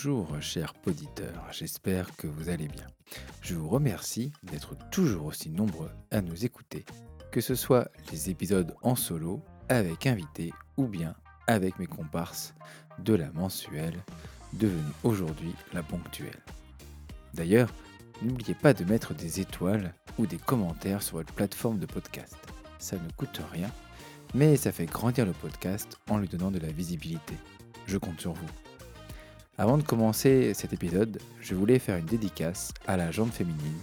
Bonjour chers auditeurs, j'espère que vous allez bien. Je vous remercie d'être toujours aussi nombreux à nous écouter, que ce soit les épisodes en solo, avec invités ou bien avec mes comparses de la mensuelle, devenue aujourd'hui la ponctuelle. D'ailleurs, n'oubliez pas de mettre des étoiles ou des commentaires sur votre plateforme de podcast. Ça ne coûte rien, mais ça fait grandir le podcast en lui donnant de la visibilité. Je compte sur vous. Avant de commencer cet épisode, je voulais faire une dédicace à la jambe féminine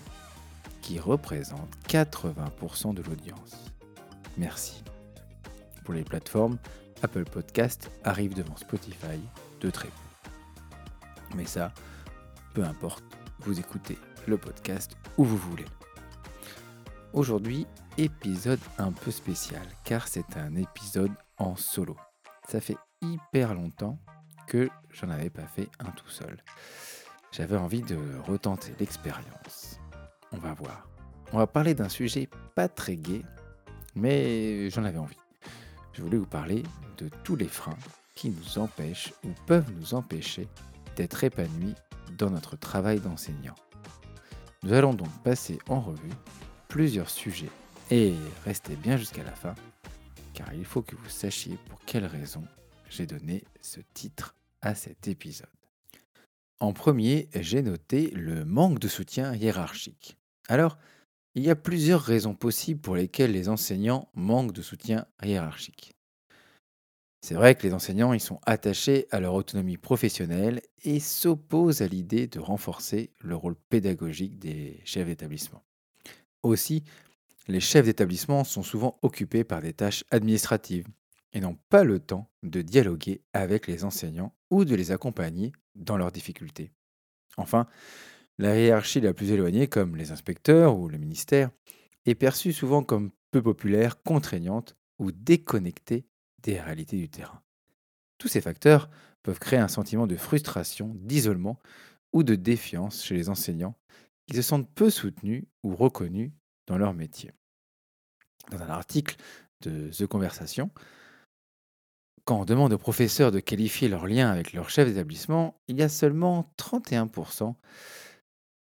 qui représente 80% de l'audience. Merci. Pour les plateformes, Apple Podcast arrive devant Spotify de très peu. Mais ça, peu importe, vous écoutez le podcast où vous voulez. Aujourd'hui, épisode un peu spécial car c'est un épisode en solo. Ça fait hyper longtemps que j'en avais pas fait un tout seul. J'avais envie de retenter l'expérience. On va voir. On va parler d'un sujet pas très gai, mais j'en avais envie. Je voulais vous parler de tous les freins qui nous empêchent ou peuvent nous empêcher d'être épanouis dans notre travail d'enseignant. Nous allons donc passer en revue plusieurs sujets et restez bien jusqu'à la fin, car il faut que vous sachiez pour quelles raisons j'ai donné ce titre à cet épisode. En premier, j'ai noté le manque de soutien hiérarchique. Alors, il y a plusieurs raisons possibles pour lesquelles les enseignants manquent de soutien hiérarchique. C'est vrai que les enseignants ils sont attachés à leur autonomie professionnelle et s'opposent à l'idée de renforcer le rôle pédagogique des chefs d'établissement. Aussi, les chefs d'établissement sont souvent occupés par des tâches administratives, et n'ont pas le temps de dialoguer avec les enseignants ou de les accompagner dans leurs difficultés. Enfin, la hiérarchie la plus éloignée, comme les inspecteurs ou le ministère, est perçue souvent comme peu populaire, contraignante ou déconnectée des réalités du terrain. Tous ces facteurs peuvent créer un sentiment de frustration, d'isolement ou de défiance chez les enseignants qui se sentent peu soutenus ou reconnus dans leur métier. Dans un article de The Conversation, quand on demande aux professeurs de qualifier leur lien avec leur chef d'établissement, il y a seulement 31%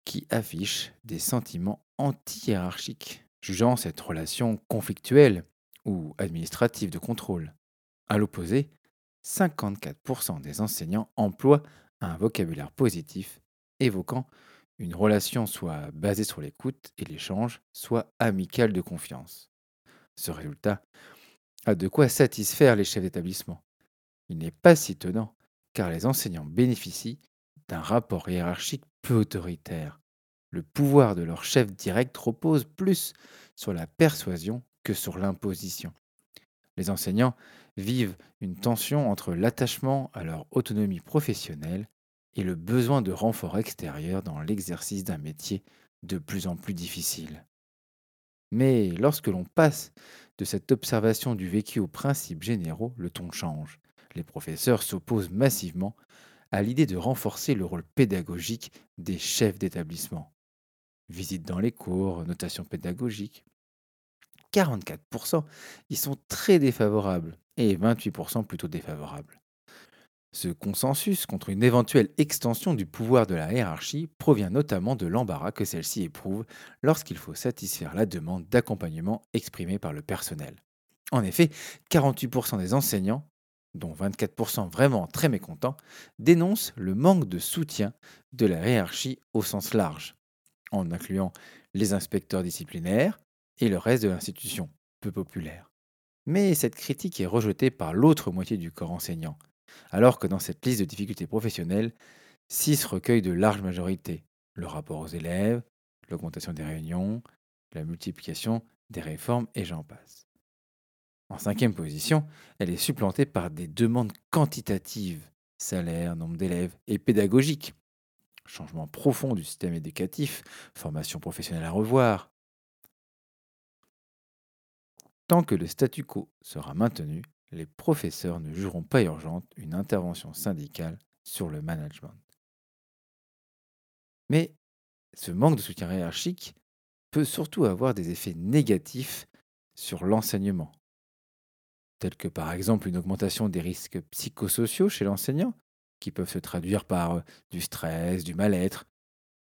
qui affichent des sentiments anti-hiérarchiques, jugeant cette relation conflictuelle ou administrative de contrôle. À l'opposé, 54% des enseignants emploient un vocabulaire positif, évoquant une relation soit basée sur l'écoute et l'échange, soit amicale de confiance. Ce résultat a de quoi satisfaire les chefs d'établissement. Il n'est pas si étonnant, car les enseignants bénéficient d'un rapport hiérarchique peu autoritaire. Le pouvoir de leur chef direct repose plus sur la persuasion que sur l'imposition. Les enseignants vivent une tension entre l'attachement à leur autonomie professionnelle et le besoin de renfort extérieur dans l'exercice d'un métier de plus en plus difficile. Mais lorsque l'on passe de cette observation du vécu aux principes généraux, le ton change. Les professeurs s'opposent massivement à l'idée de renforcer le rôle pédagogique des chefs d'établissement. Visite dans les cours, notation pédagogique. 44% y sont très défavorables et 28% plutôt défavorables. Ce consensus contre une éventuelle extension du pouvoir de la hiérarchie provient notamment de l'embarras que celle-ci éprouve lorsqu'il faut satisfaire la demande d'accompagnement exprimée par le personnel. En effet, 48% des enseignants, dont 24% vraiment très mécontents, dénoncent le manque de soutien de la hiérarchie au sens large, en incluant les inspecteurs disciplinaires et le reste de l'institution, peu populaire. Mais cette critique est rejetée par l'autre moitié du corps enseignant, alors que dans cette liste de difficultés professionnelles, 6 recueillent de larges majorités. Le rapport aux élèves, l'augmentation des réunions, la multiplication des réformes et j'en passe. En cinquième position, elle est supplantée par des demandes quantitatives, salaire, nombre d'élèves et pédagogiques. Changement profond du système éducatif, formation professionnelle à revoir. Tant que le statu quo sera maintenu, les professeurs ne jugeront pas urgente une intervention syndicale sur le management. Mais ce manque de soutien hiérarchique peut surtout avoir des effets négatifs sur l'enseignement, tels que par exemple une augmentation des risques psychosociaux chez l'enseignant, qui peuvent se traduire par euh, du stress, du mal-être,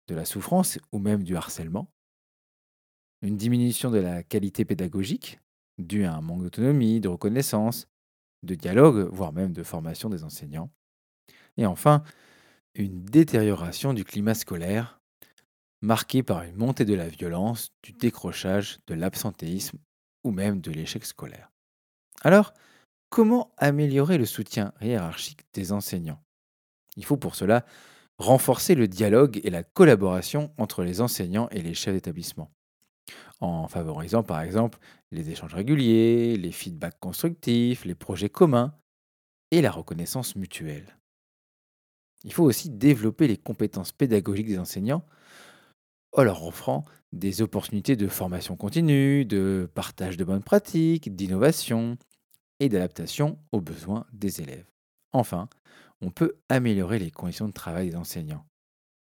de la souffrance ou même du harcèlement. Une diminution de la qualité pédagogique, due à un manque d'autonomie, de reconnaissance, de dialogue, voire même de formation des enseignants. Et enfin, une détérioration du climat scolaire, marquée par une montée de la violence, du décrochage, de l'absentéisme ou même de l'échec scolaire. Alors, comment améliorer le soutien hiérarchique des enseignants? Il faut pour cela renforcer le dialogue et la collaboration entre les enseignants et les chefs d'établissement, en favorisant par exemple les échanges réguliers, les feedbacks constructifs, les projets communs et la reconnaissance mutuelle. Il faut aussi développer les compétences pédagogiques des enseignants en leur offrant des opportunités de formation continue, de partage de bonnes pratiques, d'innovation et d'adaptation aux besoins des élèves. Enfin, on peut améliorer les conditions de travail des enseignants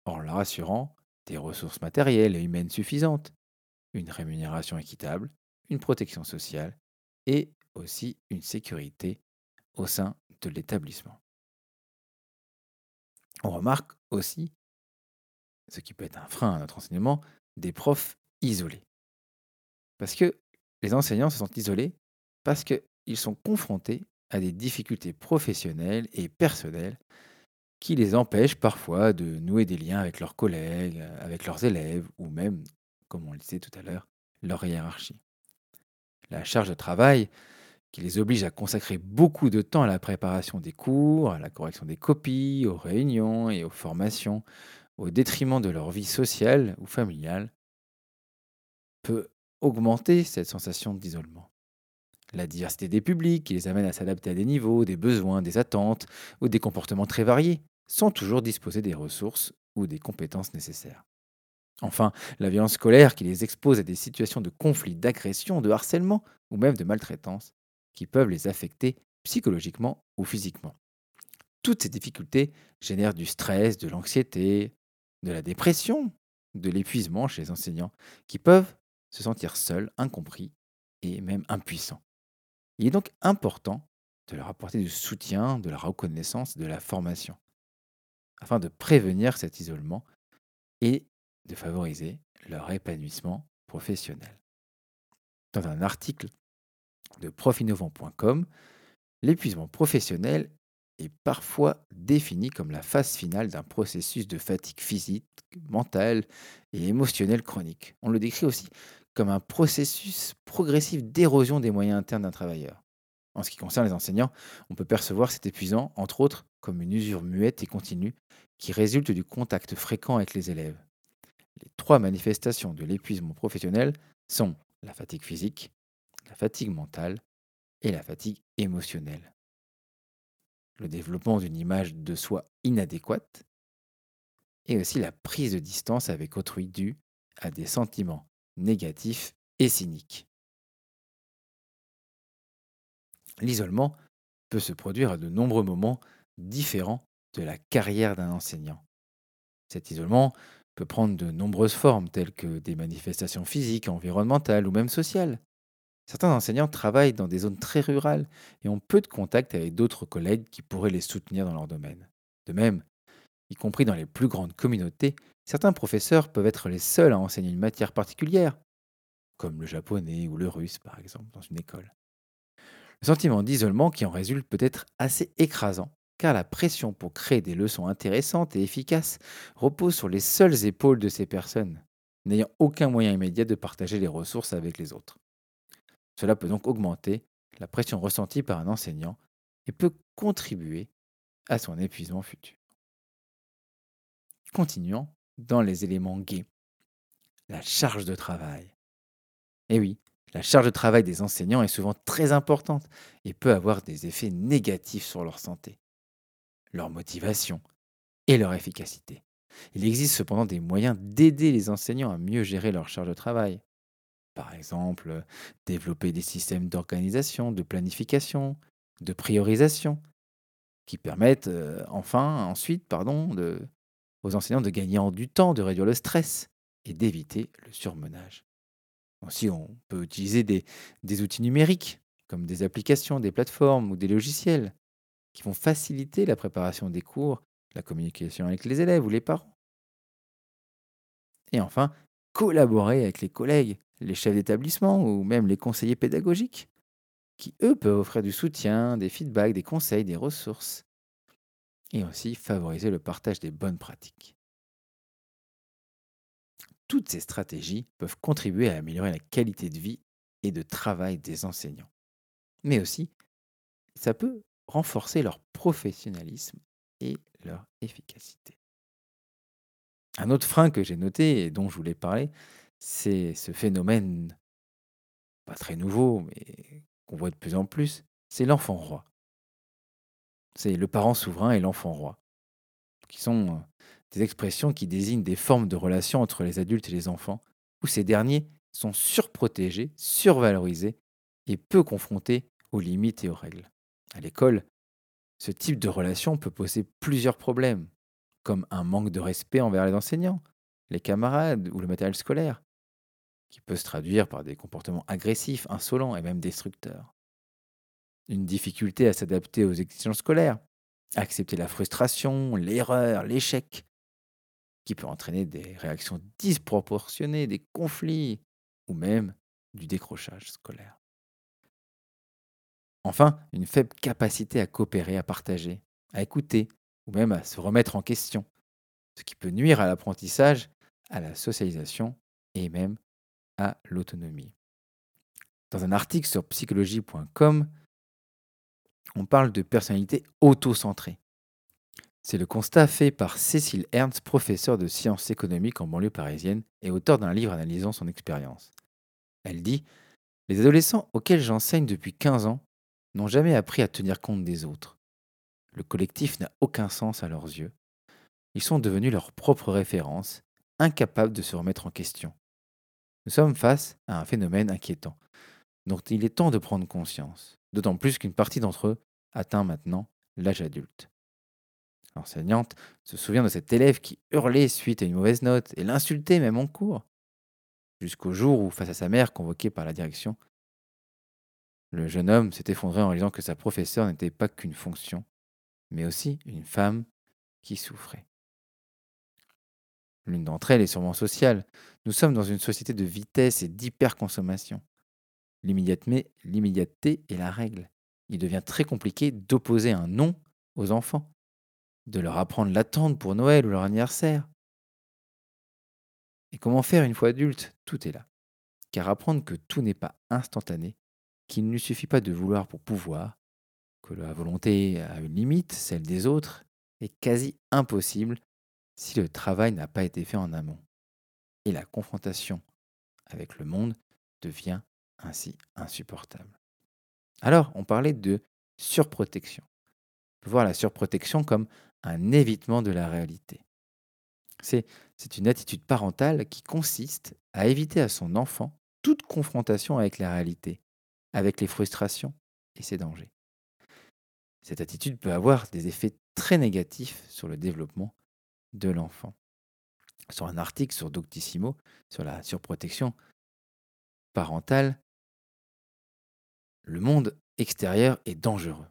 en leur assurant des ressources matérielles et humaines suffisantes, une rémunération équitable, une protection sociale et aussi une sécurité au sein de l'établissement. On remarque aussi, ce qui peut être un frein à notre enseignement, des profs isolés. Parce que les enseignants se sentent isolés parce qu'ils sont confrontés à des difficultés professionnelles et personnelles qui les empêchent parfois de nouer des liens avec leurs collègues, avec leurs élèves ou même, comme on le disait tout à l'heure, leur hiérarchie. La charge de travail qui les oblige à consacrer beaucoup de temps à la préparation des cours, à la correction des copies, aux réunions et aux formations, au détriment de leur vie sociale ou familiale, peut augmenter cette sensation d'isolement. La diversité des publics qui les amène à s'adapter à des niveaux, des besoins, des attentes ou des comportements très variés, sans toujours disposer des ressources ou des compétences nécessaires. Enfin, la violence scolaire qui les expose à des situations de conflit, d'agression, de harcèlement ou même de maltraitance qui peuvent les affecter psychologiquement ou physiquement. Toutes ces difficultés génèrent du stress, de l'anxiété, de la dépression, de l'épuisement chez les enseignants, qui peuvent se sentir seuls, incompris et même impuissants. Il est donc important de leur apporter du soutien, de la reconnaissance, de la formation, afin de prévenir cet isolement et de favoriser leur épanouissement professionnel. Dans un article de profinnovant.com, l'épuisement professionnel est parfois défini comme la phase finale d'un processus de fatigue physique, mentale et émotionnelle chronique. On le décrit aussi comme un processus progressif d'érosion des moyens internes d'un travailleur. En ce qui concerne les enseignants, on peut percevoir cet épuisant, entre autres, comme une usure muette et continue qui résulte du contact fréquent avec les élèves. Les trois manifestations de l'épuisement professionnel sont la fatigue physique, la fatigue mentale et la fatigue émotionnelle. Le développement d'une image de soi inadéquate et aussi la prise de distance avec autrui due à des sentiments négatifs et cyniques. L'isolement peut se produire à de nombreux moments différents de la carrière d'un enseignant. Cet isolement peut prendre de nombreuses formes, telles que des manifestations physiques, environnementales ou même sociales. Certains enseignants travaillent dans des zones très rurales et ont peu de contact avec d'autres collègues qui pourraient les soutenir dans leur domaine. De même, y compris dans les plus grandes communautés, certains professeurs peuvent être les seuls à enseigner une matière particulière, comme le japonais ou le russe par exemple dans une école. Le sentiment d'isolement qui en résulte peut être assez écrasant, car la pression pour créer des leçons intéressantes et efficaces repose sur les seules épaules de ces personnes, n'ayant aucun moyen immédiat de partager les ressources avec les autres. Cela peut donc augmenter la pression ressentie par un enseignant et peut contribuer à son épuisement futur. Continuons dans les éléments gays. La charge de travail. Eh oui, la charge de travail des enseignants est souvent très importante et peut avoir des effets négatifs sur leur santé, leur motivation et leur efficacité. Il existe cependant des moyens d'aider les enseignants à mieux gérer leur charge de travail. Par exemple, développer des systèmes d'organisation, de planification, de priorisation, qui permettent euh, enfin, ensuite, pardon, aux enseignants de gagner en du temps, de réduire le stress et d'éviter le surmenage. Aussi, on peut utiliser des, des outils numériques, comme des applications, des plateformes ou des logiciels, qui vont faciliter la préparation des cours, la communication avec les élèves ou les parents. Et enfin, collaborer avec les collègues, les chefs d'établissement ou même les conseillers pédagogiques, qui eux peuvent offrir du soutien, des feedbacks, des conseils, des ressources, et aussi favoriser le partage des bonnes pratiques. Toutes ces stratégies peuvent contribuer à améliorer la qualité de vie et de travail des enseignants. Mais aussi, ça peut renforcer leur professionnalisme et leur efficacité. Un autre frein que j'ai noté et dont je voulais parler, c'est ce phénomène, pas très nouveau, mais qu'on voit de plus en plus, c'est l'enfant roi. C'est le parent souverain et l'enfant roi, qui sont euh, des expressions qui désignent des formes de relations entre les adultes et les enfants, où ces derniers sont surprotégés, survalorisés et peu confrontés aux limites et aux règles. À l'école, ce type de relation peut poser plusieurs problèmes, comme un manque de respect envers les enseignants, les camarades ou le matériel scolaire, qui peut se traduire par des comportements agressifs, insolents et même destructeurs. Une difficulté à s'adapter aux exigences scolaires, accepter la frustration, l'erreur, l'échec, qui peut entraîner des réactions disproportionnées, des conflits ou même du décrochage scolaire. Enfin, une faible capacité à coopérer, à partager, à écouter ou même à se remettre en question, ce qui peut nuire à l'apprentissage, à la socialisation et même à l'autonomie. Dans un article sur psychologie.com, on parle de personnalité auto-centrée. C'est le constat fait par Cécile Ernst, professeure de sciences économiques en banlieue parisienne et auteur d'un livre analysant son expérience. Elle dit Les adolescents auxquels j'enseigne depuis 15 ans n'ont jamais appris à tenir compte des autres. Le collectif n'a aucun sens à leurs yeux. Ils sont devenus leurs propres références, incapables de se remettre en question. Nous sommes face à un phénomène inquiétant, dont il est temps de prendre conscience, d'autant plus qu'une partie d'entre eux atteint maintenant l'âge adulte. L'enseignante se souvient de cet élève qui hurlait suite à une mauvaise note et l'insultait même en cours. Jusqu'au jour où, face à sa mère convoquée par la direction, le jeune homme s'est effondré en réalisant que sa professeure n'était pas qu'une fonction, mais aussi une femme qui souffrait. L'une d'entre elles est sûrement sociale. Nous sommes dans une société de vitesse et d'hyperconsommation. L'immédiateté est la règle. Il devient très compliqué d'opposer un non aux enfants de leur apprendre l'attente pour Noël ou leur anniversaire. Et comment faire une fois adulte? Tout est là. Car apprendre que tout n'est pas instantané, qu'il ne suffit pas de vouloir pour pouvoir, que la volonté a une limite, celle des autres, est quasi impossible si le travail n'a pas été fait en amont. Et la confrontation avec le monde devient ainsi insupportable. Alors, on parlait de surprotection. On peut voir la surprotection comme un évitement de la réalité. C'est une attitude parentale qui consiste à éviter à son enfant toute confrontation avec la réalité, avec les frustrations et ses dangers. Cette attitude peut avoir des effets très négatifs sur le développement de l'enfant. Sur un article sur Doctissimo, sur la surprotection parentale, le monde extérieur est dangereux.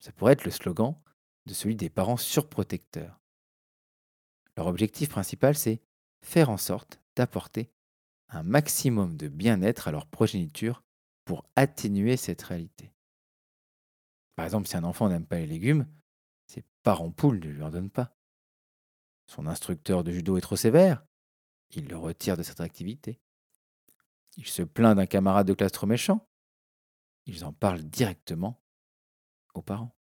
Ça pourrait être le slogan de celui des parents surprotecteurs. Leur objectif principal, c'est faire en sorte d'apporter un maximum de bien-être à leur progéniture pour atténuer cette réalité. Par exemple, si un enfant n'aime pas les légumes, ses parents poules ne lui en donnent pas. Son instructeur de judo est trop sévère, il le retire de cette activité. Il se plaint d'un camarade de classe trop méchant, ils en parlent directement aux parents.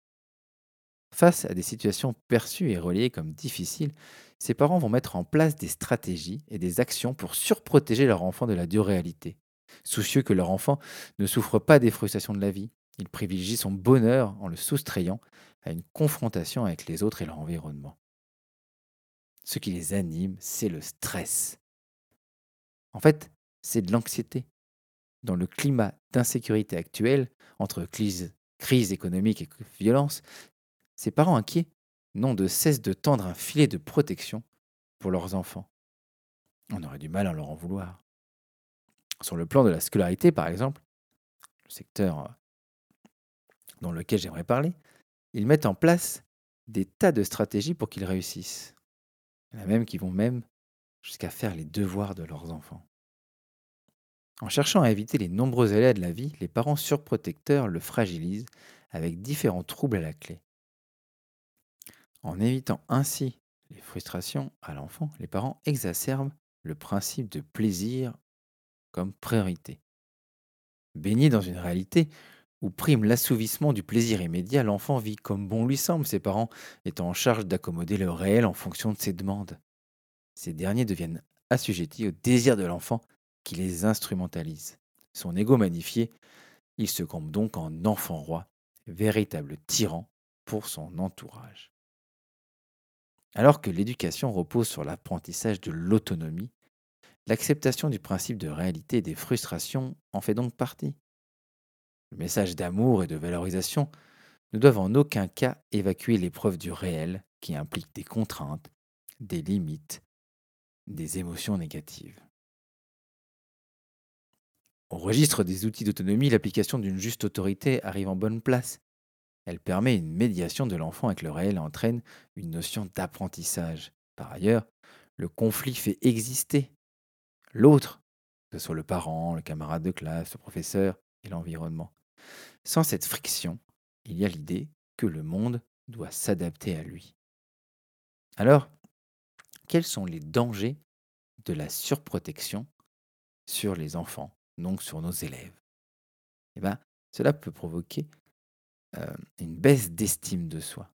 Face à des situations perçues et reliées comme difficiles, ces parents vont mettre en place des stratégies et des actions pour surprotéger leur enfant de la dure réalité. Soucieux que leur enfant ne souffre pas des frustrations de la vie, ils privilégient son bonheur en le soustrayant à une confrontation avec les autres et leur environnement. Ce qui les anime, c'est le stress. En fait, c'est de l'anxiété. Dans le climat d'insécurité actuel, entre crise, crise économique et violence, ces parents inquiets n'ont de cesse de tendre un filet de protection pour leurs enfants. On aurait du mal à leur en vouloir. Sur le plan de la scolarité, par exemple, le secteur euh, dans lequel j'aimerais parler, ils mettent en place des tas de stratégies pour qu'ils réussissent. Il y en a même qui vont même jusqu'à faire les devoirs de leurs enfants. En cherchant à éviter les nombreux aléas de la vie, les parents surprotecteurs le fragilisent avec différents troubles à la clé. En évitant ainsi les frustrations à l'enfant, les parents exacerbent le principe de plaisir comme priorité. Baigné dans une réalité où prime l'assouvissement du plaisir immédiat, l'enfant vit comme bon lui semble, ses parents étant en charge d'accommoder le réel en fonction de ses demandes. Ces derniers deviennent assujettis au désir de l'enfant qui les instrumentalise. Son ego magnifié, il se campe donc en enfant roi, véritable tyran pour son entourage. Alors que l'éducation repose sur l'apprentissage de l'autonomie, l'acceptation du principe de réalité des frustrations en fait donc partie. Le message d'amour et de valorisation ne doivent en aucun cas évacuer l'épreuve du réel qui implique des contraintes, des limites, des émotions négatives. Au registre des outils d'autonomie, l'application d'une juste autorité arrive en bonne place. Elle permet une médiation de l'enfant avec le réel et entraîne une notion d'apprentissage. Par ailleurs, le conflit fait exister l'autre, que ce soit le parent, le camarade de classe, le professeur et l'environnement. Sans cette friction, il y a l'idée que le monde doit s'adapter à lui. Alors, quels sont les dangers de la surprotection sur les enfants, donc sur nos élèves? Eh ben, Cela peut provoquer euh, une baisse d'estime de soi.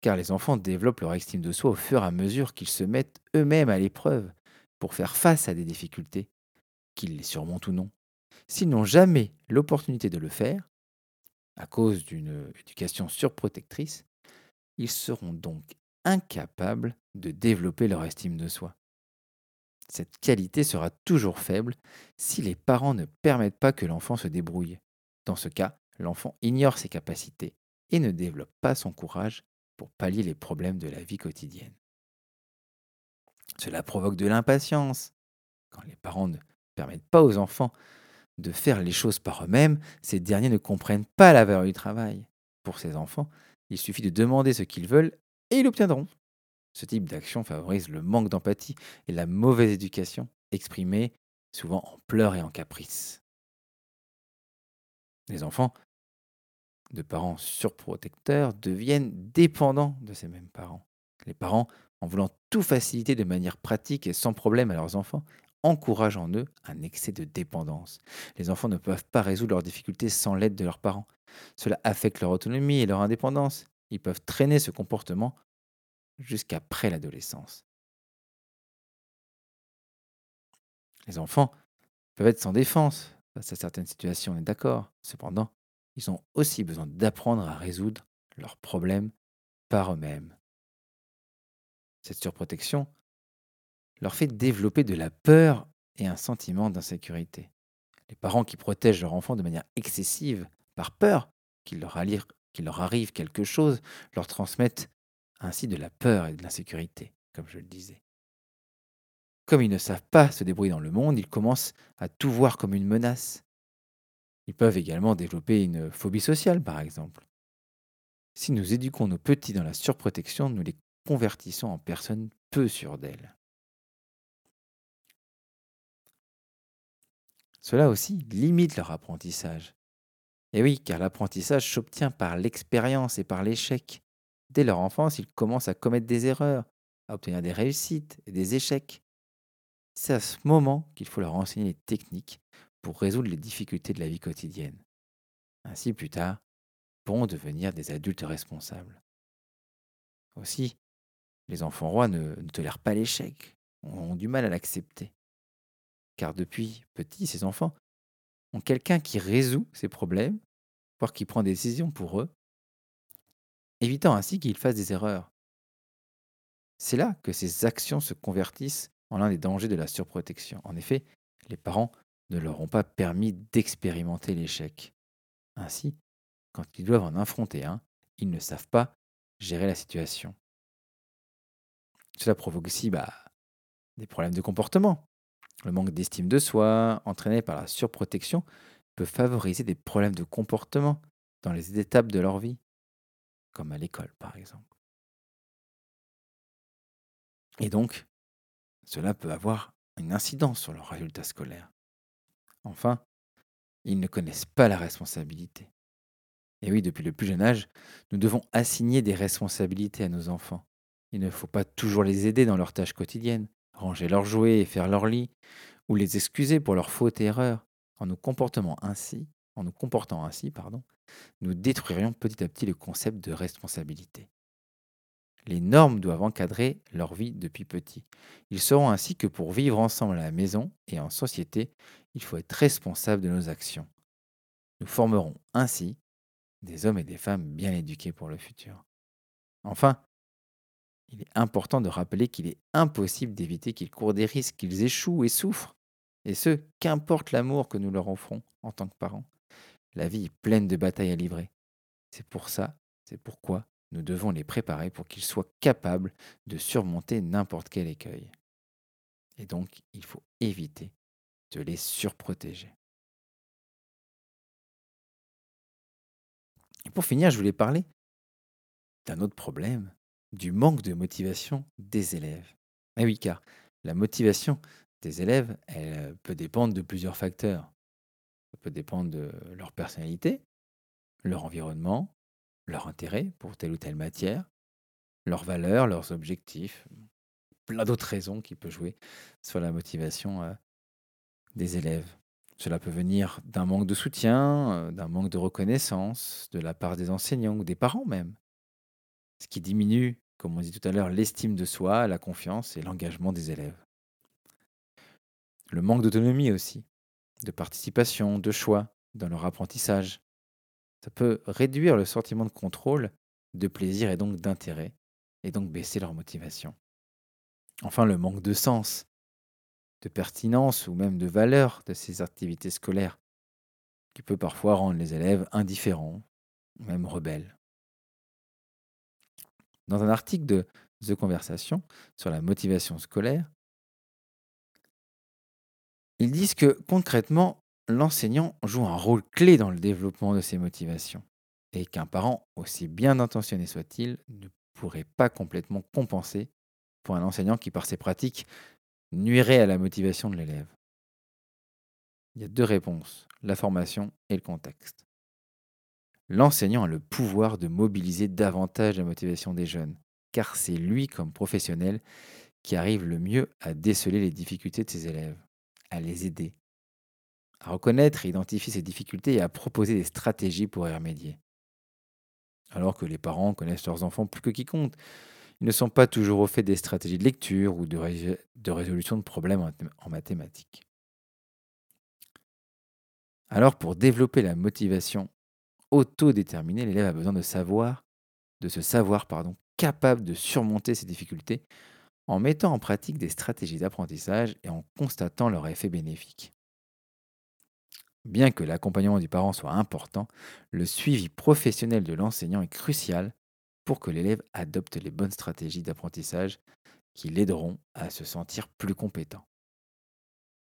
Car les enfants développent leur estime de soi au fur et à mesure qu'ils se mettent eux-mêmes à l'épreuve pour faire face à des difficultés, qu'ils les surmontent ou non. S'ils n'ont jamais l'opportunité de le faire, à cause d'une éducation surprotectrice, ils seront donc incapables de développer leur estime de soi. Cette qualité sera toujours faible si les parents ne permettent pas que l'enfant se débrouille. Dans ce cas, l'enfant ignore ses capacités et ne développe pas son courage pour pallier les problèmes de la vie quotidienne. Cela provoque de l'impatience. Quand les parents ne permettent pas aux enfants de faire les choses par eux-mêmes, ces derniers ne comprennent pas la valeur du travail. Pour ces enfants, il suffit de demander ce qu'ils veulent et ils l'obtiendront. Ce type d'action favorise le manque d'empathie et la mauvaise éducation, exprimée souvent en pleurs et en caprices. Les enfants de parents surprotecteurs deviennent dépendants de ces mêmes parents. Les parents, en voulant tout faciliter de manière pratique et sans problème à leurs enfants, encouragent en eux un excès de dépendance. Les enfants ne peuvent pas résoudre leurs difficultés sans l'aide de leurs parents. Cela affecte leur autonomie et leur indépendance. Ils peuvent traîner ce comportement jusqu'après l'adolescence. Les enfants peuvent être sans défense face à certaines situations, on est d'accord. Cependant, ils ont aussi besoin d'apprendre à résoudre leurs problèmes par eux-mêmes. Cette surprotection leur fait développer de la peur et un sentiment d'insécurité. Les parents qui protègent leur enfant de manière excessive, par peur qu'il leur, arrive quelque chose, leur transmettent ainsi de la peur et de l'insécurité, comme je le disais. Comme ils ne savent pas se débrouiller dans le monde, ils commencent à tout voir comme une menace. Ils peuvent également développer une phobie sociale, par exemple. Si nous éduquons nos petits dans la surprotection, nous les convertissons en personnes peu sûres d'elles. Cela aussi limite leur apprentissage. Et oui, car l'apprentissage s'obtient par l'expérience et par l'échec. Dès leur enfance, ils commencent à commettre des erreurs, à obtenir des réussites et des échecs. C'est à ce moment qu'il faut leur enseigner les techniques pour résoudre les difficultés de la vie quotidienne. Ainsi, plus tard, pourront devenir des adultes responsables. Aussi, les enfants rois ne, tolèrent pas l'échec, ont du mal à l'accepter. Car depuis petit, ces enfants ont quelqu'un qui résout ces problèmes, voire qui prend des décisions pour eux, évitant ainsi qu'ils fassent des erreurs. C'est là que ces actions se convertissent en l'un des dangers de la surprotection. En effet, les parents ne leur ont pas permis d'expérimenter l'échec. Ainsi, quand ils doivent en affronter un, ils ne savent pas gérer la situation. Cela provoque aussi bah, des problèmes de comportement. Le manque d'estime de soi, entraîné par la surprotection, peut favoriser des problèmes de comportement dans les étapes de leur vie. comme à l'école par exemple. Et donc, cela peut avoir une incidence sur leurs résultats scolaires. Enfin, ils ne connaissent pas la responsabilité. Et oui, depuis le plus jeune âge, nous devons assigner des responsabilités à nos enfants. Il ne faut pas toujours les aider dans leurs tâches quotidiennes, ranger leurs jouets et faire leur lit, ou les excuser pour leurs fautes et erreurs. En nous comportant ainsi, en nous comportant ainsi, pardon, nous détruirions petit à petit le concept de responsabilité. Les normes doivent encadrer leur vie depuis petit. Ils sauront ainsi que pour vivre ensemble à la maison et en société, il faut être responsable de nos actions. Nous formerons ainsi des hommes et des femmes bien éduqués pour le futur. Enfin, il est important de rappeler qu'il est impossible d'éviter qu'ils courent des risques, qu'ils échouent et souffrent, et ce, qu'importe l'amour que nous leur offrons en tant que parents. La vie est pleine de batailles à livrer. C'est pour ça, c'est pourquoi nous devons les préparer pour qu'ils soient capables de surmonter n'importe quel écueil. Et donc, il faut éviter de les surprotéger. Et pour finir, je voulais parler d'un autre problème, du manque de motivation des élèves. Eh oui, car la motivation des élèves, elle peut dépendre de plusieurs facteurs. Ça peut dépendre de leur personnalité, leur environnement, leur intérêt pour telle ou telle matière, leurs valeurs, leurs objectifs, plein d'autres raisons qui peuvent jouer sur la motivation euh, des élèves. Cela peut venir d'un manque de soutien, euh, d'un manque de reconnaissance de la part des enseignants ou des parents même. Ce qui diminue, comme on dit tout à l'heure, l'estime de soi, la confiance et l'engagement des élèves. Le manque d'autonomie aussi, de participation, de choix dans leur apprentissage. Ça peut réduire le sentiment de contrôle, de plaisir et donc d'intérêt, et donc baisser leur motivation. Enfin, le manque de sens, de pertinence ou même de valeur de ces activités scolaires, qui peut parfois rendre les élèves indifférents, même rebelles. Dans un article de The Conversation sur la motivation scolaire, ils disent que concrètement, l'enseignant joue un rôle clé dans le développement de ces motivations et qu'un parent, aussi bien intentionné soit-il, ne pourrait pas complètement compenser pour un enseignant qui, par ses pratiques, nuirait à la motivation de l'élève. Il y a deux réponses, la formation et le contexte. L'enseignant a le pouvoir de mobiliser davantage la motivation des jeunes, car c'est lui, comme professionnel, qui arrive le mieux à déceler les difficultés de ses élèves à les aider, à reconnaître et identifier ces difficultés et à proposer des stratégies pour y remédier. Alors que les parents connaissent leurs enfants plus que quiconque, ils ne sont pas toujours au fait des stratégies de lecture ou de, résolution de problèmes en mathématiques. Alors pour développer la motivation autodéterminée, l'élève a besoin de savoir, de se savoir pardon, capable de surmonter ces difficultés en mettant en pratique des stratégies d'apprentissage et en constatant leur effet bénéfique. Bien que l'accompagnement du parent soit important, le suivi professionnel de l'enseignant est crucial pour que l'élève adopte les bonnes stratégies d'apprentissage qui l'aideront à se sentir plus compétent.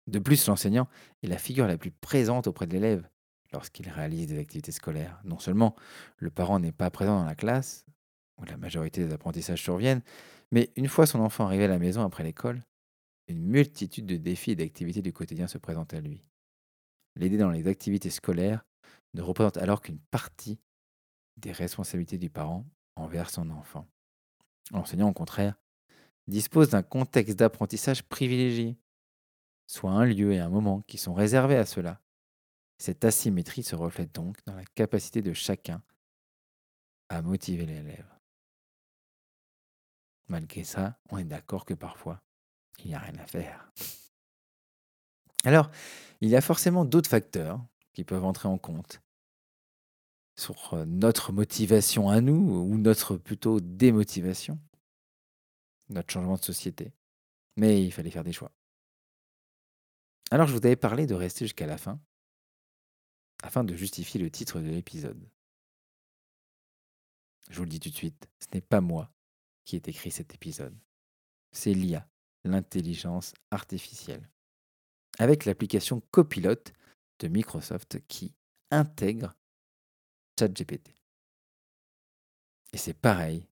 De plus, l'enseignant est la figure la plus présente auprès de l'élève lorsqu'il réalise des activités scolaires. Non seulement le parent n'est pas présent dans la classe, où la majorité des apprentissages surviennent, mais une fois son enfant arrivé à la maison après l'école, une multitude de défis et d'activités du quotidien se présentent à lui. L'aider dans les activités scolaires ne représente alors qu'une partie des responsabilités du parent envers son enfant. L'enseignant, au contraire, dispose d'un contexte d'apprentissage privilégié, soit un lieu et un moment qui sont réservés à cela. Cette asymétrie se reflète donc dans la capacité de chacun à motiver l'élève. Malgré ça, on est d'accord que parfois, il n'y a rien à faire. Alors, il y a forcément d'autres facteurs qui peuvent entrer en compte sur euh, notre motivation à nous ou notre plutôt démotivation, notre changement de société. Mais il fallait faire des choix. Alors je vous avais parlé de rester jusqu'à la fin afin de justifier le titre de l'épisode. Je vous le dis tout de suite, ce n'est pas moi qui est écrit cet épisode. C'est l'IA, l'intelligence artificielle. Avec l'application Copilot de Microsoft qui intègre ChatGPT. Et c'est pareil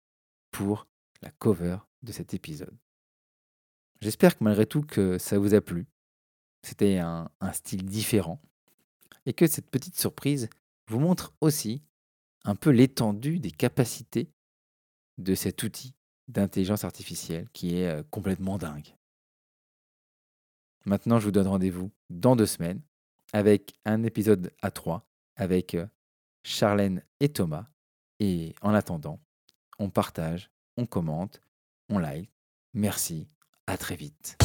pour la cover de cet épisode. J'espère que malgré tout que ça vous a plu. C'était un, un style différent. Et que cette petite surprise vous montre aussi un peu l'étendue des capacités de cet outil d'intelligence artificielle qui est euh, complètement dingue. Maintenant, je vous donne rendez-vous dans deux semaines avec un épisode à trois avec euh, Charlène et Thomas. Et en attendant, on partage, on commente, on like. Merci, à très vite.